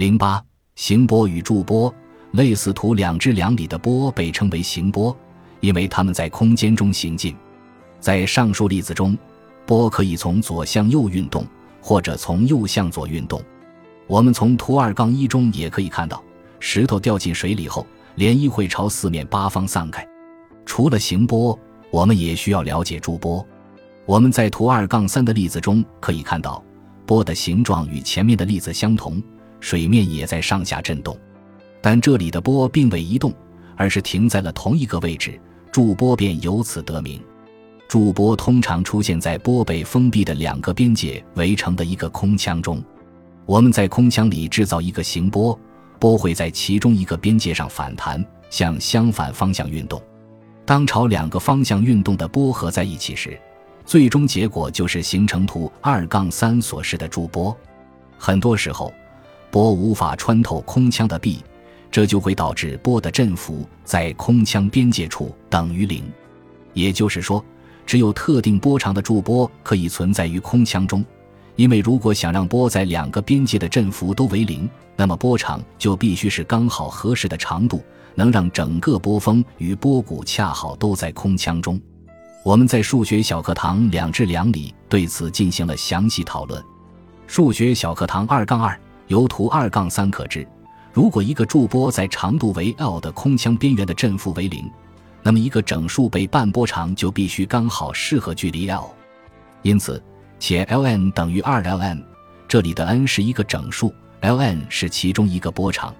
零八，行波与驻波，类似图两至两里的波被称为行波，因为它们在空间中行进。在上述例子中，波可以从左向右运动，或者从右向左运动。我们从图二杠一中也可以看到，石头掉进水里后，涟漪会朝四面八方散开。除了行波，我们也需要了解驻波。我们在图二杠三的例子中可以看到，波的形状与前面的例子相同，水面也在上下震动，但这里的波并未移动，而是停在了同一个位置，驻波便由此得名。驻波通常出现在波被封闭的两个边界围成的一个空腔中。我们在空腔里制造一个行波，波会在其中一个边界上反弹，向相反方向运动。当朝两个方向运动的波合在一起时，最终结果就是形成图二杠三所示的驻波。很多时候，波无法穿透空腔的壁，这就会导致波的振幅在空腔边界处等于零。也就是说，只有特定波长的驻波可以存在于空腔中。因为如果想让波在两个边界的振幅都为零，那么波长就必须是刚好合适的长度，能让整个波峰与波谷恰好都在空腔中。我们在数学小课堂两至两里对此进行了详细讨论。数学小课堂二杠二由图二杠三可知，如果一个驻波在长度为 l 的空腔边缘的振幅为零，那么一个整数被半波长就必须刚好适合距离 l。因此。且 ln 等于二 ln，这里的 n 是一个整数，ln 是其中一个波长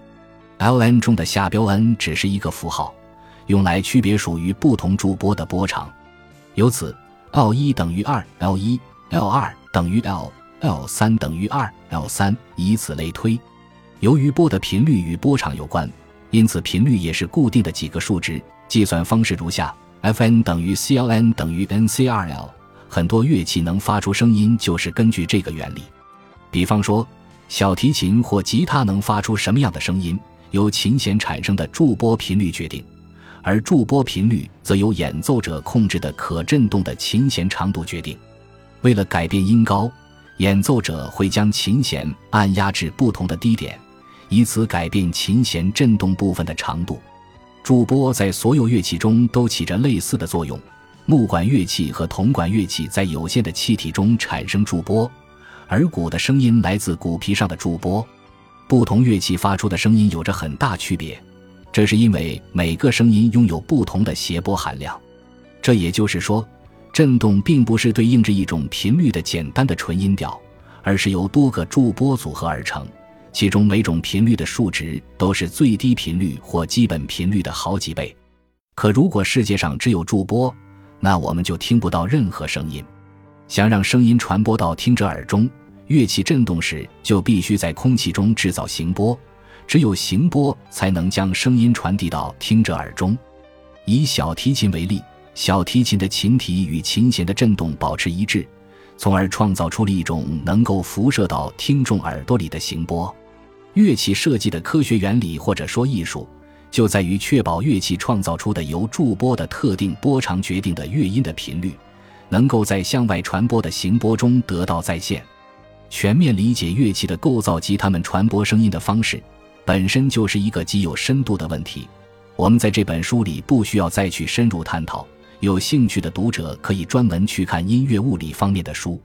，ln 中的下标 n 只是一个符号，用来区别属于不同驻波的波长。由此，l 一等于二 l 一，l 二等于 l l 三等于二 l 三，以此类推。由于波的频率与波长有关，因此频率也是固定的几个数值。计算方式如下：fn 等于 cln 等于 ncrl。很多乐器能发出声音，就是根据这个原理。比方说，小提琴或吉他能发出什么样的声音，由琴弦产生的驻波频率决定，而驻波频率则由演奏者控制的可振动的琴弦长度决定。为了改变音高，演奏者会将琴弦按压至不同的低点，以此改变琴弦振动部分的长度。驻波在所有乐器中都起着类似的作用。木管乐器和铜管乐器在有限的气体中产生驻波，而鼓的声音来自鼓皮上的驻波。不同乐器发出的声音有着很大区别，这是因为每个声音拥有不同的谐波含量。这也就是说，振动并不是对应着一种频率的简单的纯音调，而是由多个驻波组合而成，其中每种频率的数值都是最低频率或基本频率的好几倍。可如果世界上只有驻波，那我们就听不到任何声音。想让声音传播到听者耳中，乐器振动时就必须在空气中制造行波，只有行波才能将声音传递到听者耳中。以小提琴为例，小提琴的琴体与琴弦的振动保持一致，从而创造出了一种能够辐射到听众耳朵里的行波。乐器设计的科学原理，或者说艺术。就在于确保乐器创造出的由驻波的特定波长决定的乐音的频率，能够在向外传播的行波中得到再现。全面理解乐器的构造及它们传播声音的方式，本身就是一个极有深度的问题。我们在这本书里不需要再去深入探讨，有兴趣的读者可以专门去看音乐物理方面的书。